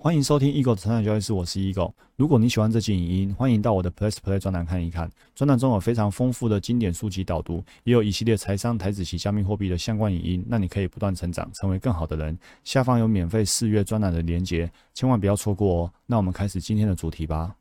欢迎收听 Eagle 的成长交易室，我是 Eagle。如果你喜欢这期影音，欢迎到我的 Plus Play 专栏看一看。专栏中有非常丰富的经典书籍导读，也有一系列财商、台子及加密货币的相关影音，让你可以不断成长，成为更好的人。下方有免费试阅专栏的连结，千万不要错过哦。那我们开始今天的主题吧。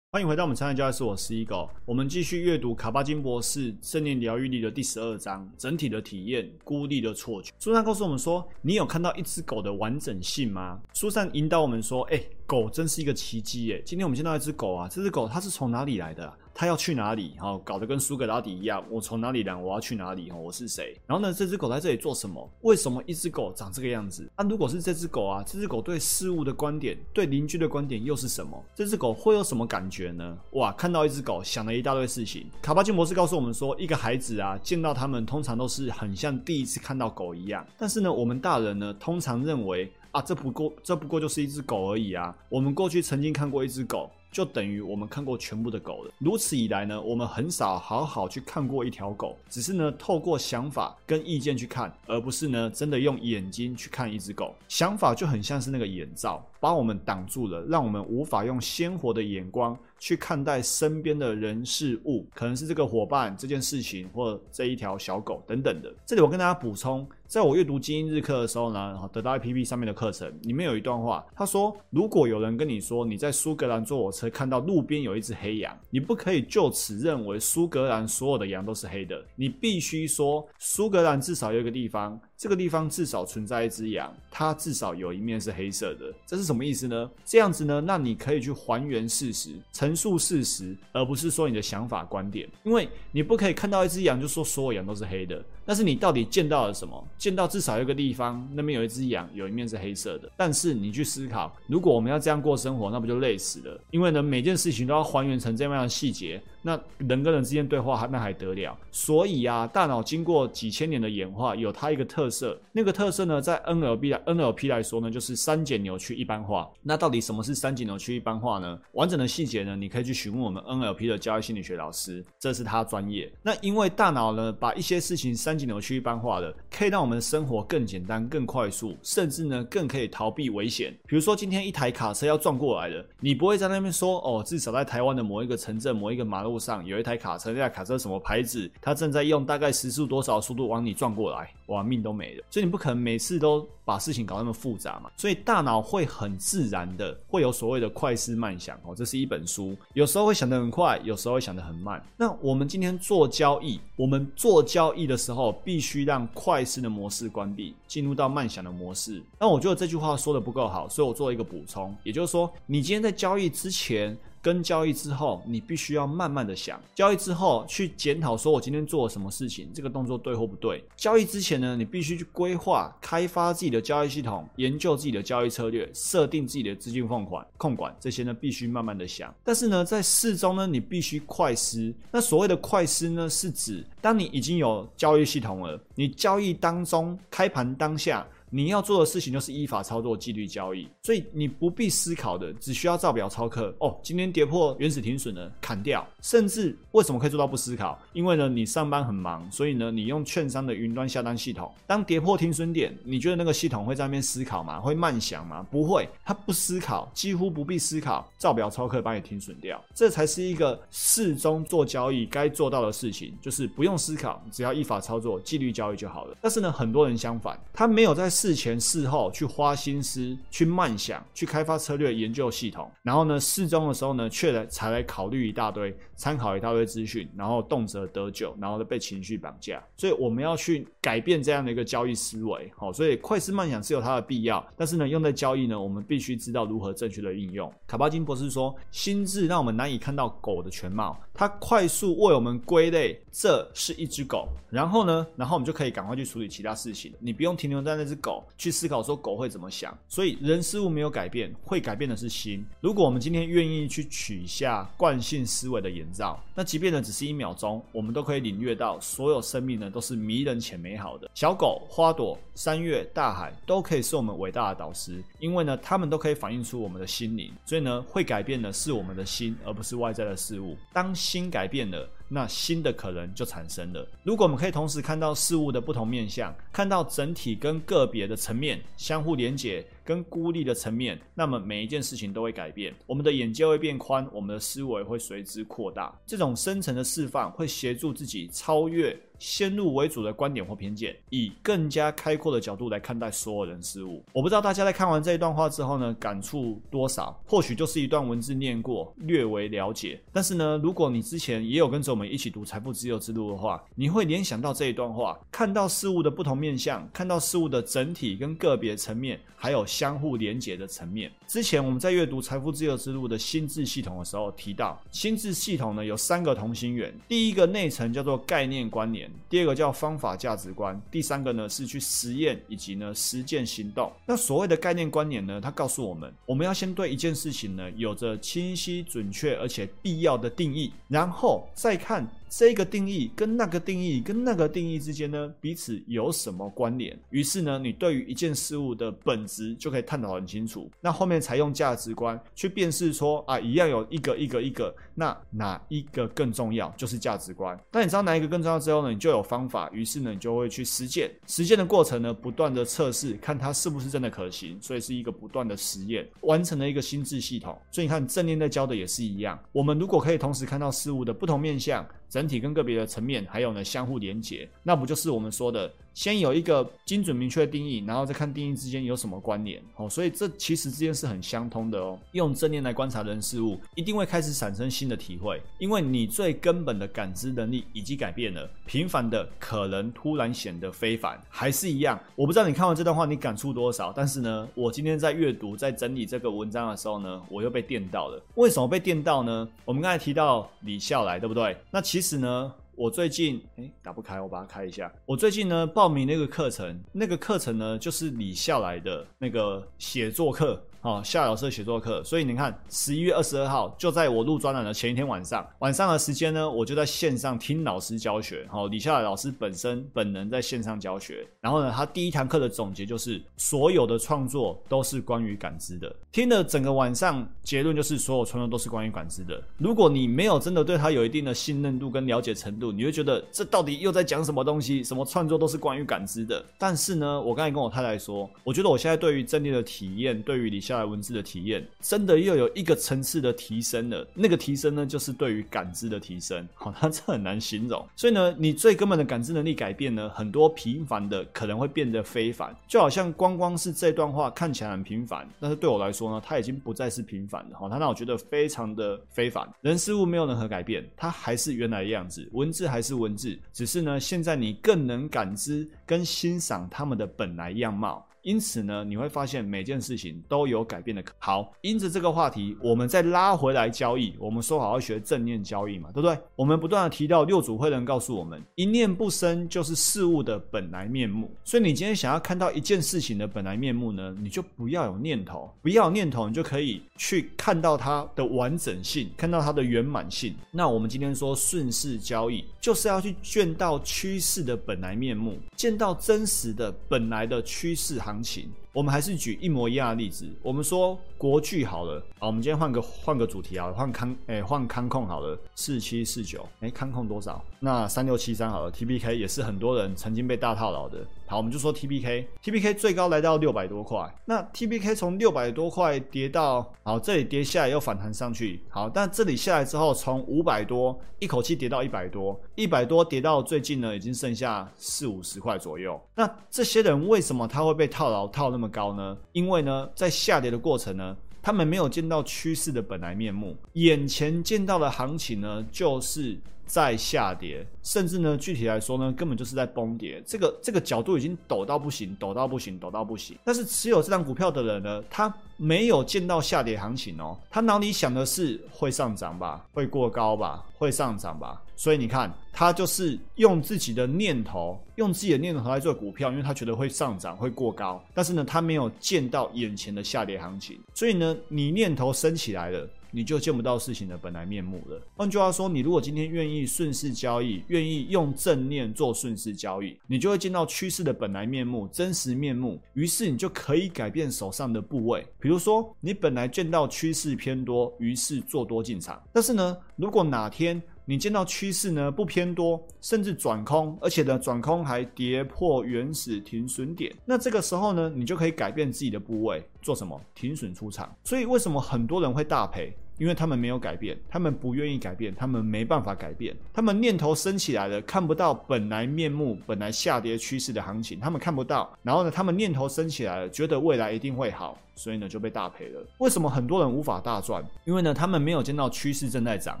欢迎回到我们成长交易室，我是 E 狗。我们继续阅读卡巴金博士《正念疗愈力》的第十二章，整体的体验，孤立的错觉。书上告诉我们说，你有看到一只狗的完整性吗？书上引导我们说，哎，狗真是一个奇迹耶！今天我们见到一只狗啊，这只狗它是从哪里来的？他要去哪里？哈，搞得跟苏格拉底一样。我从哪里来？我要去哪里？哈，我是谁？然后呢，这只狗在这里做什么？为什么一只狗长这个样子？那如果是这只狗啊，这只狗对事物的观点，对邻居的观点又是什么？这只狗会有什么感觉呢？哇，看到一只狗，想了一大堆事情。卡巴金博士告诉我们说，一个孩子啊，见到他们通常都是很像第一次看到狗一样。但是呢，我们大人呢，通常认为啊，这不过这不过就是一只狗而已啊。我们过去曾经看过一只狗。就等于我们看过全部的狗了。如此以来呢，我们很少好好去看过一条狗，只是呢透过想法跟意见去看，而不是呢真的用眼睛去看一只狗。想法就很像是那个眼罩，把我们挡住了，让我们无法用鲜活的眼光去看待身边的人事物，可能是这个伙伴、这件事情，或这一条小狗等等的。这里我跟大家补充。在我阅读精英日课的时候呢，得到 APP 上面的课程里面有一段话，他说：如果有人跟你说你在苏格兰坐火车看到路边有一只黑羊，你不可以就此认为苏格兰所有的羊都是黑的，你必须说苏格兰至少有一个地方。这个地方至少存在一只羊，它至少有一面是黑色的，这是什么意思呢？这样子呢，那你可以去还原事实，陈述事实，而不是说你的想法观点。因为你不可以看到一只羊就说所有羊都是黑的，但是你到底见到了什么？见到至少一个地方那边有一只羊，有一面是黑色的。但是你去思考，如果我们要这样过生活，那不就累死了？因为呢，每件事情都要还原成这样的细节。那人跟人之间对话那还得了？所以啊，大脑经过几千年的演化，有它一个特色。那个特色呢，在 NLP 来 NLP 来说呢，就是三减扭曲一般化。那到底什么是三减扭曲一般化呢？完整的细节呢，你可以去询问我们 NLP 的交易心理学老师，这是他专业。那因为大脑呢，把一些事情三减扭曲一般化了，可以让我们的生活更简单、更快速，甚至呢，更可以逃避危险。比如说，今天一台卡车要撞过来了，你不会在那边说哦，至少在台湾的某一个城镇、某一个马路。上有一台卡车，那台卡车什么牌子？它正在用大概时速多少速度往你撞过来，哇，命都没了。所以你不可能每次都把事情搞那么复杂嘛。所以大脑会很自然的会有所谓的快思慢想哦。这是一本书，有时候会想得很快，有时候会想得很慢。那我们今天做交易，我们做交易的时候，必须让快思的模式关闭，进入到慢想的模式。那我觉得这句话说的不够好，所以我做了一个补充，也就是说，你今天在交易之前。跟交易之后，你必须要慢慢的想，交易之后去检讨，说我今天做了什么事情，这个动作对或不对。交易之前呢，你必须去规划、开发自己的交易系统，研究自己的交易策略，设定自己的资金放款、控管这些呢，必须慢慢的想。但是呢，在市中呢，你必须快思。那所谓的快思呢，是指当你已经有交易系统了，你交易当中开盘当下。你要做的事情就是依法操作纪律交易，所以你不必思考的，只需要照表操课。哦，今天跌破原始停损了，砍掉。甚至为什么可以做到不思考？因为呢，你上班很忙，所以呢，你用券商的云端下单系统。当跌破停损点，你觉得那个系统会在那边思考吗？会慢想吗？不会，它不思考，几乎不必思考，照表操课把你停损掉。这才是一个适中做交易该做到的事情，就是不用思考，只要依法操作纪律交易就好了。但是呢，很多人相反，他没有在。事前事后去花心思去慢想去开发策略研究系统，然后呢事中的时候呢却来才来考虑一大堆参考一大堆资讯，然后动辄得咎，然后呢被情绪绑架。所以我们要去改变这样的一个交易思维，好，所以快思慢想是有它的必要，但是呢用在交易呢，我们必须知道如何正确的应用。卡巴金博士说，心智让我们难以看到狗的全貌，它快速为我们归类，这是一只狗，然后呢，然后我们就可以赶快去处理其他事情，你不用停留在那只。狗去思考说狗会怎么想，所以人事物没有改变，会改变的是心。如果我们今天愿意去取下惯性思维的眼罩，那即便呢只是一秒钟，我们都可以领略到所有生命呢都是迷人且美好的。小狗、花朵、山岳、大海都可以是我们伟大的导师，因为呢它们都可以反映出我们的心灵。所以呢会改变的是我们的心，而不是外在的事物。当心改变了。那新的可能就产生了。如果我们可以同时看到事物的不同面相，看到整体跟个别的层面相互连接。跟孤立的层面，那么每一件事情都会改变，我们的眼界会变宽，我们的思维会随之扩大。这种深层的释放会协助自己超越。先入为主的观点或偏见，以更加开阔的角度来看待所有人事物。我不知道大家在看完这一段话之后呢，感触多少？或许就是一段文字念过，略为了解。但是呢，如果你之前也有跟着我们一起读《财富自由之路》的话，你会联想到这一段话，看到事物的不同面向，看到事物的整体跟个别层面，还有相互连接的层面。之前我们在阅读《财富自由之路》的心智系统的时候提到，心智系统呢有三个同心圆，第一个内层叫做概念关联。第二个叫方法价值观，第三个呢是去实验以及呢实践行动。那所谓的概念观念呢，它告诉我们，我们要先对一件事情呢有着清晰、准确而且必要的定义，然后再看。这个定义跟那个定义跟那个定义之间呢，彼此有什么关联？于是呢，你对于一件事物的本质就可以探讨很清楚。那后面采用价值观去辨识说啊，一样有一个一个一个，那哪一个更重要？就是价值观。那你知道哪一个更重要之后呢，你就有方法。于是呢，你就会去实践。实践的过程呢，不断的测试，看它是不是真的可行。所以是一个不断的实验，完成了一个心智系统。所以你看正念在教的也是一样。我们如果可以同时看到事物的不同面向。整体跟个别的层面，还有呢相互连接，那不就是我们说的？先有一个精准明确的定义，然后再看定义之间有什么关联哦，所以这其实之间是很相通的哦。用正念来观察人事物，一定会开始产生新的体会，因为你最根本的感知能力已经改变了。平凡的可能突然显得非凡，还是一样。我不知道你看完这段话你感触多少，但是呢，我今天在阅读、在整理这个文章的时候呢，我又被电到了。为什么被电到呢？我们刚才提到李笑来，对不对？那其实呢？我最近 哎打不开，我把它开一下。我最近呢报名那个课程，那个课程呢就是李笑来的那个写作课。哦，夏老师的写作课，所以你看，十一月二十二号就在我录专栏的前一天晚上，晚上的时间呢，我就在线上听老师教学。好，李夏老师本身本人在线上教学，然后呢，他第一堂课的总结就是，所有的创作都是关于感知的。听了整个晚上，结论就是所有创作都是关于感知的。如果你没有真的对他有一定的信任度跟了解程度，你会觉得这到底又在讲什么东西？什么创作都是关于感知的？但是呢，我刚才跟我太太说，我觉得我现在对于正念的体验，对于李夏。文字的体验真的又有一个层次的提升了，那个提升呢，就是对于感知的提升。好，它这很难形容。所以呢，你最根本的感知能力改变呢，很多平凡的可能会变得非凡。就好像光光是这段话看起来很平凡，但是对我来说呢，它已经不再是平凡的。好，它让我觉得非常的非凡。人事物没有任何改变，它还是原来的样子，文字还是文字，只是呢，现在你更能感知跟欣赏他们的本来样貌。因此呢，你会发现每件事情都有改变的可好。因着这个话题，我们再拉回来交易。我们说好要学正念交易嘛，对不对？我们不断的提到六祖慧能告诉我们，一念不生就是事物的本来面目。所以你今天想要看到一件事情的本来面目呢，你就不要有念头，不要有念头，你就可以去看到它的完整性，看到它的圆满性。那我们今天说顺势交易，就是要去见到趋势的本来面目，见到真实的本来的趋势行。行情，我们还是举一模一样的例子。我们说国巨好了，好，我们今天换个换个主题啊，换康，哎，换康控好了，四七四九，哎，康控多少？那三六七三好了，T B K 也是很多人曾经被大套牢的。好，我们就说 T B K，T B K 最高来到六百多块。那 T B K 从六百多块跌到，好，这里跌下来又反弹上去。好，但这里下来之后，从五百多一口气跌到一百多，一百多跌到最近呢，已经剩下四五十块左右。那这些人为什么他会被套牢套那么高呢？因为呢，在下跌的过程呢，他们没有见到趋势的本来面目，眼前见到的行情呢，就是。在下跌，甚至呢，具体来说呢，根本就是在崩跌。这个这个角度已经抖到不行，抖到不行，抖到不行。但是持有这张股票的人呢，他没有见到下跌行情哦，他脑里想的是会上涨吧，会过高吧，会上涨吧。所以你看，他就是用自己的念头，用自己的念头来做股票，因为他觉得会上涨，会过高。但是呢，他没有见到眼前的下跌行情。所以呢，你念头升起来了。你就见不到事情的本来面目了。换句话说，你如果今天愿意顺势交易，愿意用正念做顺势交易，你就会见到趋势的本来面目、真实面目。于是你就可以改变手上的部位。比如说，你本来见到趋势偏多，于是做多进场。但是呢，如果哪天你见到趋势呢不偏多，甚至转空，而且呢转空还跌破原始停损点，那这个时候呢，你就可以改变自己的部位，做什么？停损出场。所以为什么很多人会大赔？因为他们没有改变，他们不愿意改变，他们没办法改变，他们念头升起来了，看不到本来面目、本来下跌趋势的行情，他们看不到。然后呢，他们念头升起来了，觉得未来一定会好，所以呢就被大赔了。为什么很多人无法大赚？因为呢，他们没有见到趋势正在涨，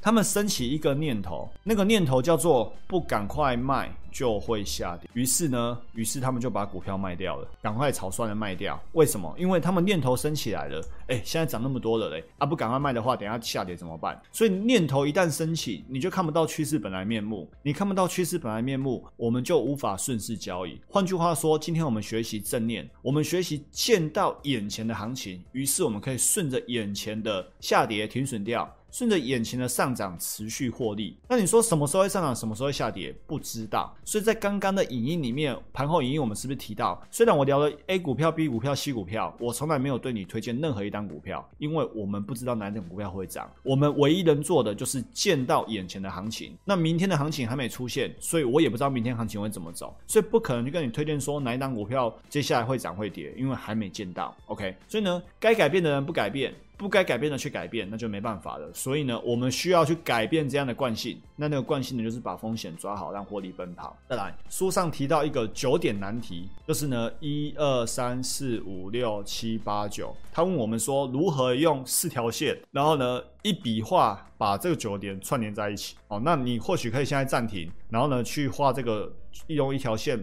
他们升起一个念头，那个念头叫做不赶快卖。就会下跌，于是呢，于是他们就把股票卖掉了，赶快草率的卖掉。为什么？因为他们念头升起来了，哎，现在涨那么多了嘞，啊，不赶快卖的话，等下下跌怎么办？所以念头一旦升起，你就看不到趋势本来面目，你看不到趋势本来面目，我们就无法顺势交易。换句话说，今天我们学习正念，我们学习见到眼前的行情，于是我们可以顺着眼前的下跌停损掉。顺着眼前的上涨持续获利，那你说什么时候会上涨，什么时候会下跌？不知道。所以在刚刚的影音里面，盘后影音我们是不是提到，虽然我聊了 A 股票、B 股票、C 股票，我从来没有对你推荐任何一单股票，因为我们不知道哪种股票会涨。我们唯一能做的就是见到眼前的行情。那明天的行情还没出现，所以我也不知道明天行情会怎么走，所以不可能就跟你推荐说哪一单股票接下来会涨会跌，因为还没见到。OK，所以呢，该改变的人不改变。不该改变的去改变，那就没办法了。所以呢，我们需要去改变这样的惯性。那那个惯性呢，就是把风险抓好，让获利奔跑。再来，书上提到一个九点难题，就是呢，一二三四五六七八九。他问我们说，如何用四条线，然后呢，一笔画把这个九点串联在一起。哦，那你或许可以现在暂停，然后呢，去画这个。用一条线，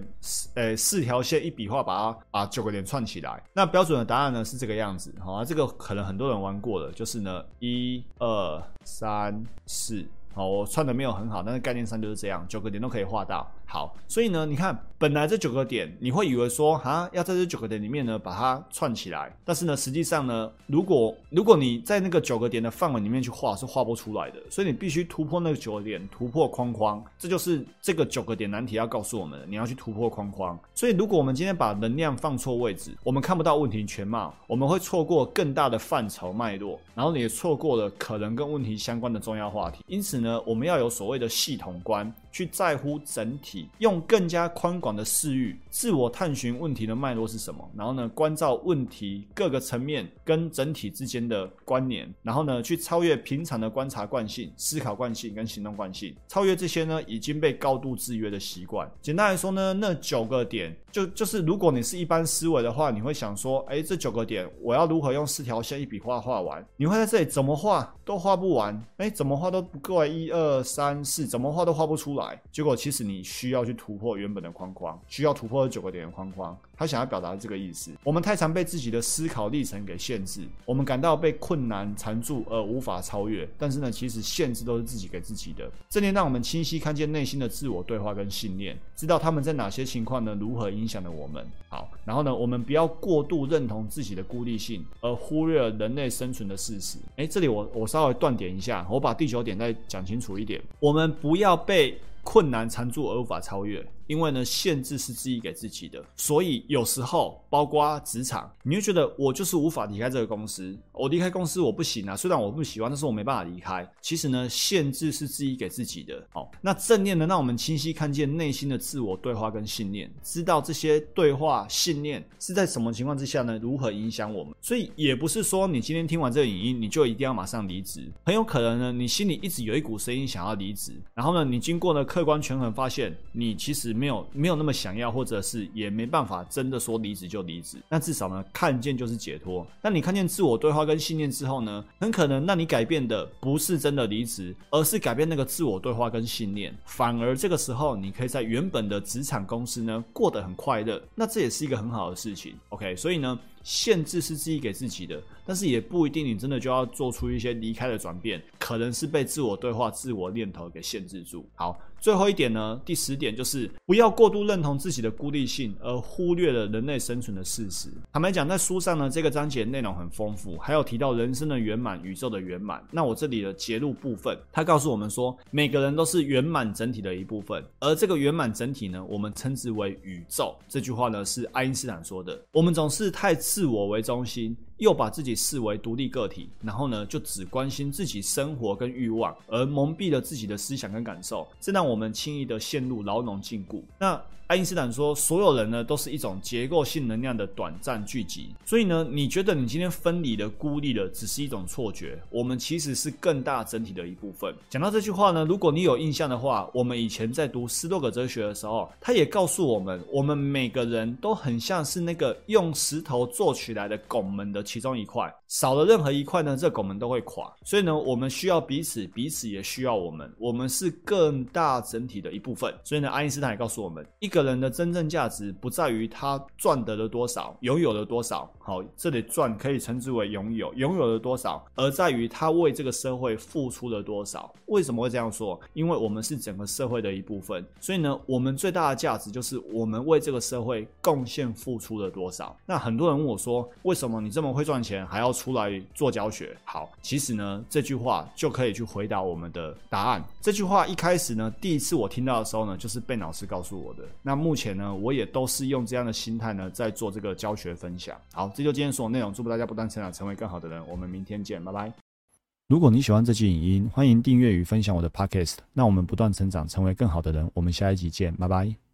呃，四条线一笔画把它把九个点串起来。那标准的答案呢是这个样子，好，这个可能很多人玩过了，就是呢，一二三四。好，我串的没有很好，但是概念上就是这样，九个点都可以画到。好，所以呢，你看，本来这九个点，你会以为说，哈，要在这九个点里面呢，把它串起来。但是呢，实际上呢，如果如果你在那个九个点的范围里面去画，是画不出来的。所以你必须突破那个九个点，突破框框。这就是这个九个点难题要告诉我们的，你要去突破框框。所以，如果我们今天把能量放错位置，我们看不到问题全貌，我们会错过更大的范畴脉络，然后你也错过了可能跟问题相关的重要话题。因此呢，我们要有所谓的系统观。去在乎整体，用更加宽广的视域，自我探寻问题的脉络是什么，然后呢，关照问题各个层面跟整体之间的关联，然后呢，去超越平常的观察惯性、思考惯性跟行动惯性，超越这些呢已经被高度制约的习惯。简单来说呢，那九个点就就是如果你是一般思维的话，你会想说，哎，这九个点我要如何用四条线一笔画画完？你会在这里怎么画都画不完，哎，怎么画都不够，一二三四，怎么画都画不出来。结果其实你需要去突破原本的框框，需要突破的九个点的框框。他想要表达这个意思。我们太常被自己的思考历程给限制，我们感到被困难缠住而无法超越。但是呢，其实限制都是自己给自己的。这能让我们清晰看见内心的自我对话跟信念，知道他们在哪些情况呢？如何影响了我们？好，然后呢，我们不要过度认同自己的孤立性，而忽略了人类生存的事实。诶，这里我我稍微断点一下，我把第九点再讲清楚一点。我们不要被困难缠住而无法超越。因为呢，限制是自己给自己的，所以有时候，包括职场，你会觉得我就是无法离开这个公司，我离开公司我不行啊。虽然我不喜欢，但是我没办法离开。其实呢，限制是自己给自己的。好，那正念呢，让我们清晰看见内心的自我对话跟信念，知道这些对话信念是在什么情况之下呢？如何影响我们？所以也不是说你今天听完这个影音，你就一定要马上离职。很有可能呢，你心里一直有一股声音想要离职，然后呢，你经过呢客观权衡，发现你其实。没有没有那么想要，或者是也没办法真的说离职就离职。那至少呢，看见就是解脱。那你看见自我对话跟信念之后呢，很可能那你改变的不是真的离职，而是改变那个自我对话跟信念。反而这个时候，你可以在原本的职场公司呢过得很快乐。那这也是一个很好的事情。OK，所以呢。限制是自己给自己的，但是也不一定你真的就要做出一些离开的转变，可能是被自我对话、自我念头给限制住。好，最后一点呢，第十点就是不要过度认同自己的孤立性，而忽略了人类生存的事实。坦白讲，在书上呢，这个章节内容很丰富，还有提到人生的圆满、宇宙的圆满。那我这里的节录部分，他告诉我们说，每个人都是圆满整体的一部分，而这个圆满整体呢，我们称之为宇宙。这句话呢，是爱因斯坦说的。我们总是太。自我为中心。又把自己视为独立个体，然后呢，就只关心自己生活跟欲望，而蒙蔽了自己的思想跟感受，这让我们轻易的陷入牢笼禁锢。那爱因斯坦说，所有人呢都是一种结构性能量的短暂聚集。所以呢，你觉得你今天分离了、孤立了，只是一种错觉。我们其实是更大整体的一部分。讲到这句话呢，如果你有印象的话，我们以前在读斯多葛哲学的时候，他也告诉我们，我们每个人都很像是那个用石头做起来的拱门的其中一块，少了任何一块呢，这拱门都会垮。所以呢，我们需要彼此，彼此也需要我们。我们是更大整体的一部分。所以呢，爱因斯坦也告诉我们，一个。人的真正价值不在于他赚得了多少，拥有了多少。好，这里赚可以称之为拥有，拥有了多少，而在于他为这个社会付出了多少。为什么会这样说？因为我们是整个社会的一部分，所以呢，我们最大的价值就是我们为这个社会贡献付出了多少。那很多人问我说，为什么你这么会赚钱，还要出来做教学？好，其实呢，这句话就可以去回答我们的答案。这句话一开始呢，第一次我听到的时候呢，就是被老师告诉我的。那目前呢，我也都是用这样的心态呢，在做这个教学分享。好，这就今天所有内容。祝福大家不断成长，成为更好的人。我们明天见，拜拜。如果你喜欢这期影音，欢迎订阅与分享我的 podcast。那我们不断成长，成为更好的人。我们下一集见，拜拜。